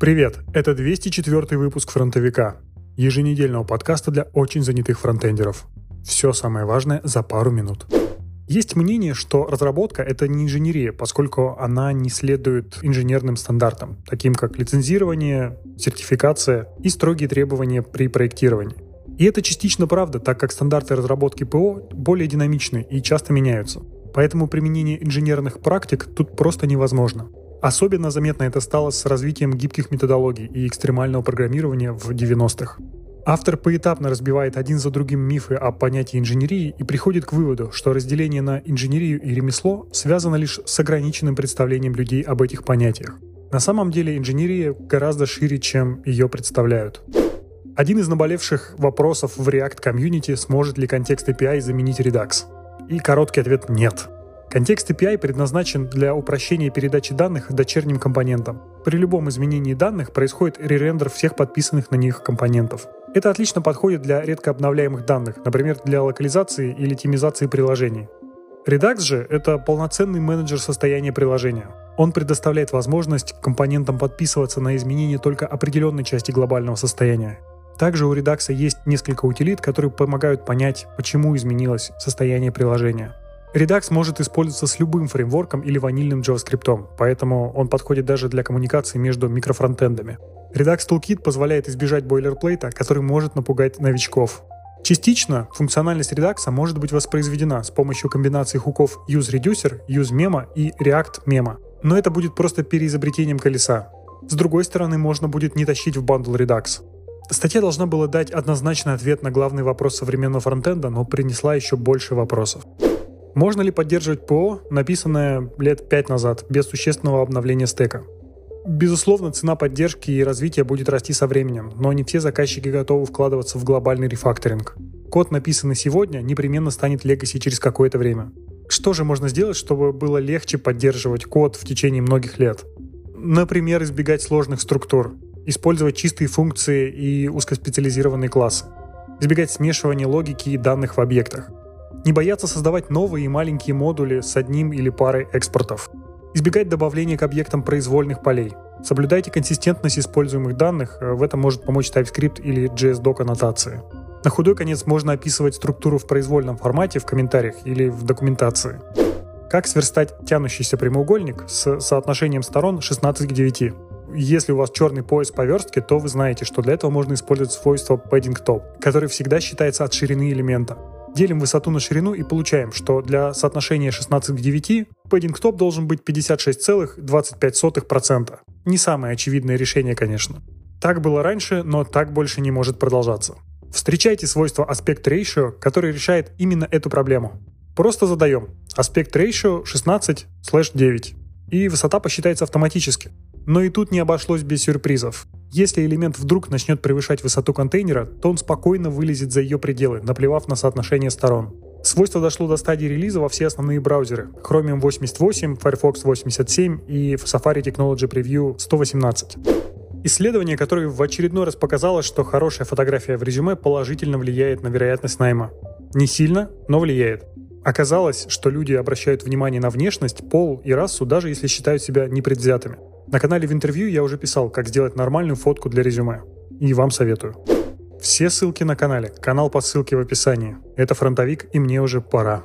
Привет, это 204 выпуск «Фронтовика», еженедельного подкаста для очень занятых фронтендеров. Все самое важное за пару минут. Есть мнение, что разработка — это не инженерия, поскольку она не следует инженерным стандартам, таким как лицензирование, сертификация и строгие требования при проектировании. И это частично правда, так как стандарты разработки ПО более динамичны и часто меняются. Поэтому применение инженерных практик тут просто невозможно. Особенно заметно это стало с развитием гибких методологий и экстремального программирования в 90-х. Автор поэтапно разбивает один за другим мифы о понятии инженерии и приходит к выводу, что разделение на инженерию и ремесло связано лишь с ограниченным представлением людей об этих понятиях. На самом деле инженерия гораздо шире, чем ее представляют. Один из наболевших вопросов в React Community – сможет ли контекст API заменить Redux? И короткий ответ – нет. Контекст API предназначен для упрощения передачи данных дочерним компонентам. При любом изменении данных происходит ререндер всех подписанных на них компонентов. Это отлично подходит для редко обновляемых данных, например, для локализации или тимизации приложений. Redux же — это полноценный менеджер состояния приложения. Он предоставляет возможность компонентам подписываться на изменения только определенной части глобального состояния. Также у Redux есть несколько утилит, которые помогают понять, почему изменилось состояние приложения. Redux может использоваться с любым фреймворком или ванильным JavaScript, поэтому он подходит даже для коммуникации между микрофронтендами. Redux Toolkit позволяет избежать бойлерплейта, который может напугать новичков. Частично функциональность Redux может быть воспроизведена с помощью комбинации хуков useReducer, useMemo и ReactMemo, но это будет просто переизобретением колеса. С другой стороны, можно будет не тащить в бандл Redux. Статья должна была дать однозначный ответ на главный вопрос современного фронтенда, но принесла еще больше вопросов. Можно ли поддерживать ПО, написанное лет 5 назад, без существенного обновления стека? Безусловно, цена поддержки и развития будет расти со временем, но не все заказчики готовы вкладываться в глобальный рефакторинг. Код, написанный сегодня, непременно станет легаси через какое-то время. Что же можно сделать, чтобы было легче поддерживать код в течение многих лет? Например, избегать сложных структур, использовать чистые функции и узкоспециализированные классы, избегать смешивания логики и данных в объектах, не бояться создавать новые и маленькие модули с одним или парой экспортов. Избегать добавления к объектам произвольных полей. Соблюдайте консистентность используемых данных, э, в этом может помочь TypeScript или JSDoc аннотации. На худой конец можно описывать структуру в произвольном формате в комментариях или в документации. Как сверстать тянущийся прямоугольник с соотношением сторон 16 к 9? Если у вас черный пояс по верстке, то вы знаете, что для этого можно использовать свойство padding top, который всегда считается от ширины элемента. Делим высоту на ширину и получаем, что для соотношения 16 к 9 пэддинг топ должен быть 56,25%. Не самое очевидное решение, конечно. Так было раньше, но так больше не может продолжаться. Встречайте свойство aspect ratio, которое решает именно эту проблему. Просто задаем aspect ratio 16/9, и высота посчитается автоматически. Но и тут не обошлось без сюрпризов. Если элемент вдруг начнет превышать высоту контейнера, то он спокойно вылезет за ее пределы, наплевав на соотношение сторон. Свойство дошло до стадии релиза во все основные браузеры — Chromium 88, Firefox 87 и Safari Technology Preview 118. Исследование, которое в очередной раз показало, что хорошая фотография в резюме положительно влияет на вероятность найма. Не сильно, но влияет. Оказалось, что люди обращают внимание на внешность, пол и расу, даже если считают себя непредвзятыми. На канале в интервью я уже писал, как сделать нормальную фотку для резюме. И вам советую. Все ссылки на канале, канал по ссылке в описании. Это фронтовик, и мне уже пора.